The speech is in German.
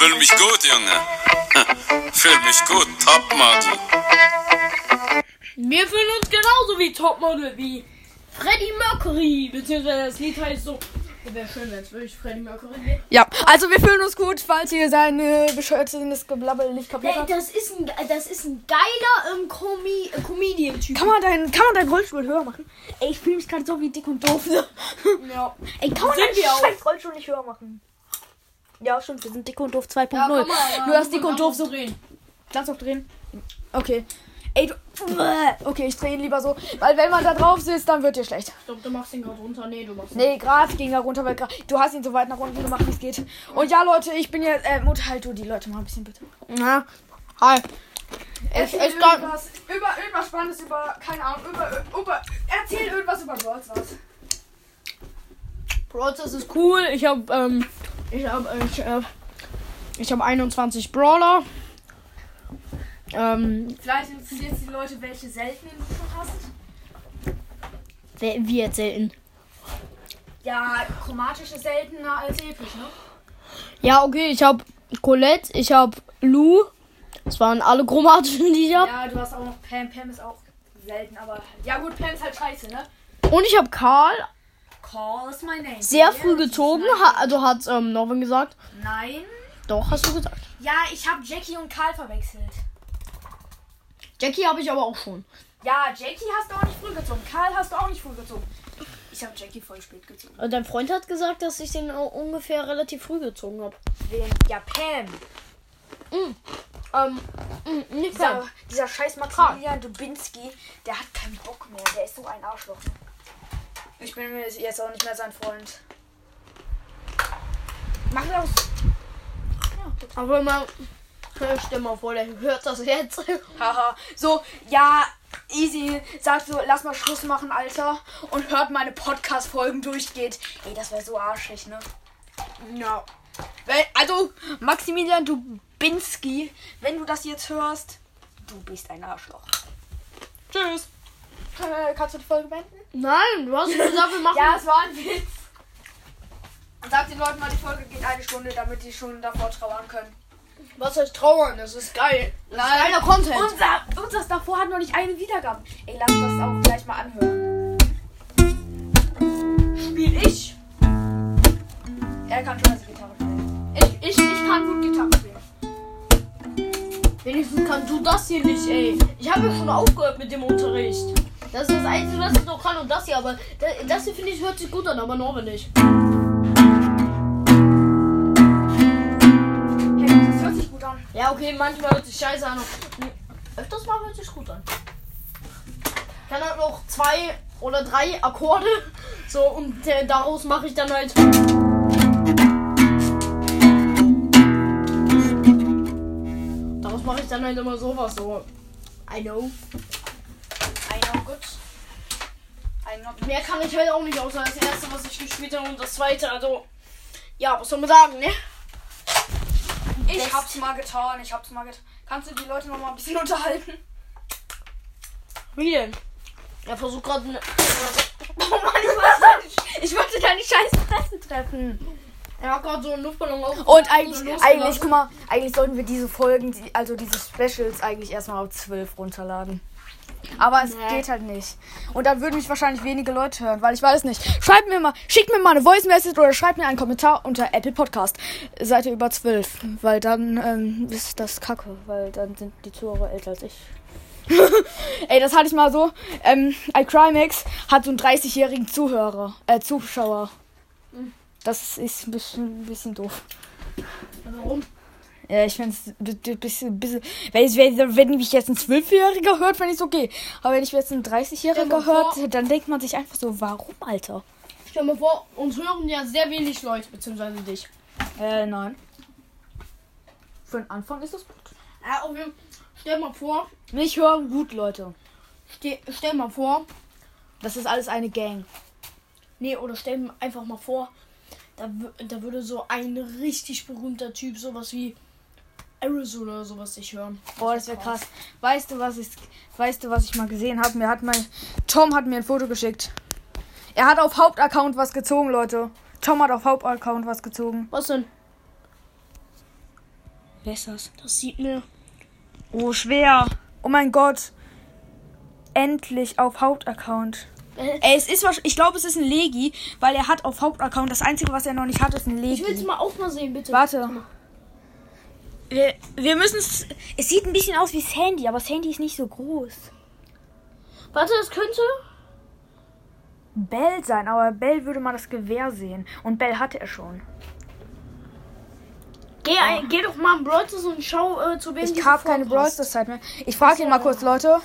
Fühl mich gut, Junge. Fühl mich gut, Topmodel. Wir fühlen uns genauso wie Topmodel, wie Freddie Mercury. Beziehungsweise das Lied heißt so. Wäre schön, wenn es wirklich Freddie Mercury wäre. Ja, also wir fühlen uns gut, falls ihr seine bescheuertes Geblabbel nicht kapiert habt. das ist ein, das ist ein geiler ähm, Comi äh, Comedian-Typ. Kann man deinen, kann man deinen Rollstuhl höher machen? Ey, ich fühle mich gerade so wie dick und doof. Ne? Ja. Ey, kann man deinen Rollstuhl nicht höher machen? Ja, stimmt, wir sind dick und doof 2.0. Ja, hast muss dick und doof so. drehen. Kannst du auch drehen? Okay. Ey, du. Okay, ich drehe ihn lieber so. Weil wenn man da drauf sitzt, dann wird dir schlecht. Ich glaube, du machst ihn gerade runter. Nee, du machst ihn. Nee, gerade ging er runter, weil grad, du hast ihn so weit nach unten gemacht, wie es geht. Und ja, Leute, ich bin jetzt. Äh, Mutter, halt du die Leute mal ein bisschen bitte. Ja. Hi. Ich, ich glaub- irgendwas, über irgendwas Spannendes über, keine Ahnung, über, über, erzähl irgendwas über Brawl Stars. Brawl Stars ist cool. Ich habe ähm, ich habe ich, äh, ich habe 21 Brawler. Ähm, Vielleicht interessiert die Leute, welche seltenen du schon hast. wer- wie jetzt selten. Ja, chromatische seltener als episch, ne? Ja, okay, ich habe Colette, ich habe Lou. Das waren alle chromatischen, die ich habe. Ja, du hast auch noch Pam. Pam ist auch selten, aber. Ja, gut, Pam ist halt scheiße, ne? Und ich habe Karl Call is my name. sehr früh gezogen. Ha, also hat ähm, Norman gesagt. Nein. Doch, hast du gesagt. Ja, ich habe Jackie und Karl verwechselt. Jackie habe ich aber auch schon. Ja, Jackie hast du auch nicht früh gezogen. Karl hast du auch nicht früh gezogen. Ich habe Jackie voll spät gezogen. Äh, Dein Freund hat gesagt, dass ich den ungefähr relativ früh gezogen habe. Wen? Ja, Pam. Ähm, mh, nicht Dieser, Pam. dieser scheiß Maximilian Dubinski, der hat keinen Bock mehr. Der ist so ein Arschloch. Ich bin mir jetzt auch nicht mehr sein Freund. Mach das. Aber immer. Stell mal vor, der hört das jetzt. Haha. So, ja, easy. Sagst du, lass mal Schluss machen, Alter. Und hört meine Podcast-Folgen durchgeht. Ey, das wäre so arschig, ne? ja. Also, Maximilian Dubinski, wenn du das jetzt hörst, du bist ein Arschloch. Tschüss. Äh, kannst du die Folge beenden? Nein, du hast gesagt, wir machen. Ja, es war ein Witz. Sag den Leuten mal, die Folge geht eine Stunde, damit die schon davor trauern können. Was heißt trauern? Das ist geil. Das ist geiler Content. Unser, unseres davor hat noch nicht eine Wiedergabe. Ey, lass das auch gleich mal anhören. spiel ich. Er kann schon als Gitarre spielen. Ich, ich, ich kann gut Gitarre spielen. Wenigstens kannst du das hier nicht, ey. Ich habe ja schon aufgehört mit dem Unterricht. Das ist das Einzige, was ich noch kann und das hier, aber das, das hier finde ich hört sich gut an, aber Norman nicht. Hey, das hört sich gut an. Ja, okay, manchmal hört sich scheiße an. Öfters mal hört sich gut an. Ich kann halt noch zwei oder drei Akkorde. So, und äh, daraus mache ich dann halt. Daraus mache ich dann halt immer sowas. So. I know. Know Mehr kann ich halt auch nicht, außer das erste, was ich gespielt habe und das zweite. Also, ja, was soll man sagen, ne? Ich hab's mal getan, ich hab's mal getan. Kannst du die Leute noch mal ein bisschen unterhalten? Wie denn? Er versucht gerade. Ne Oh Mann, ich wollte, nicht, ich wollte da nicht scheiß Fressen treffen. er hat gerade so einen Luftballon auf. Und eigentlich, eigentlich, guck mal, eigentlich sollten wir diese Folgen, also diese Specials, eigentlich erstmal auf 12 runterladen. Aber es Nee. geht halt nicht. Und dann würden mich wahrscheinlich wenige Leute hören, weil ich weiß nicht. Schreibt mir mal, schickt mir mal eine Voice Message oder schreibt mir einen Kommentar unter Apple Podcast. Seite über 12. Weil dann ähm, ist das kacke, weil dann sind die Zuhörer älter als ich. Ey, das hatte ich mal so. Ähm, iCrimex hat so einen 30-jährigen Zuhörer, äh, Zuschauer. Das ist ein bisschen, ein bisschen doof. Warum? Ja, ich finde es ein bisschen, bisschen. Wenn, ich- wenn, wenn mich jetzt ein Zwölfjähriger hört, finde ich es okay. Aber wenn ich jetzt ein Stell 30-Jähriger mal vor- hört, dann denkt man sich einfach so, warum, Alter? Stell mal vor, uns hören ja sehr wenig Leute, beziehungsweise dich. Äh, nein. Für den Anfang ist das gut. Ja, jeden Stell mal vor, Mich hören gut, Leute. ste stell mal vor, Das ist alles eine Gang. nee, oder stell mir einfach mal vor, da, da würde so ein richtig berühmter Typ, sowas wie Arizona oder sowas sich hören. Boah, das wäre krass. Weißt du, was ich, weißt du, was ich mal gesehen habe? Mir hat mein Tom hat mir ein Foto geschickt. Er hat auf Hauptaccount was gezogen, Leute. Tom hat auf Hauptaccount was gezogen. Was denn? Wer ist das? Das sieht mir. Oh, schwer. Oh mein Gott. Endlich auf Hauptaccount. Äh, Ey, es ist ich glaube, es ist ein Legi, weil er hat auf Hauptaccount das einzige, was er noch nicht hat, ist ein Ich will es Legi. mal auch mal sehen, bitte. Warte. Wir, wir müssen es. Es sieht ein bisschen aus wie Sandy, aber Sandy ist nicht so groß. Warte, das könnte. Bell sein, aber Bell würde mal das Gewehr sehen. Und Bell hatte er schon. Geh, ein, geh doch mal in Brawl Stars und schau, äh, zu wem Ich habe keine Brawl Zeit mehr. Ich frage ihn mal kurz, Leute.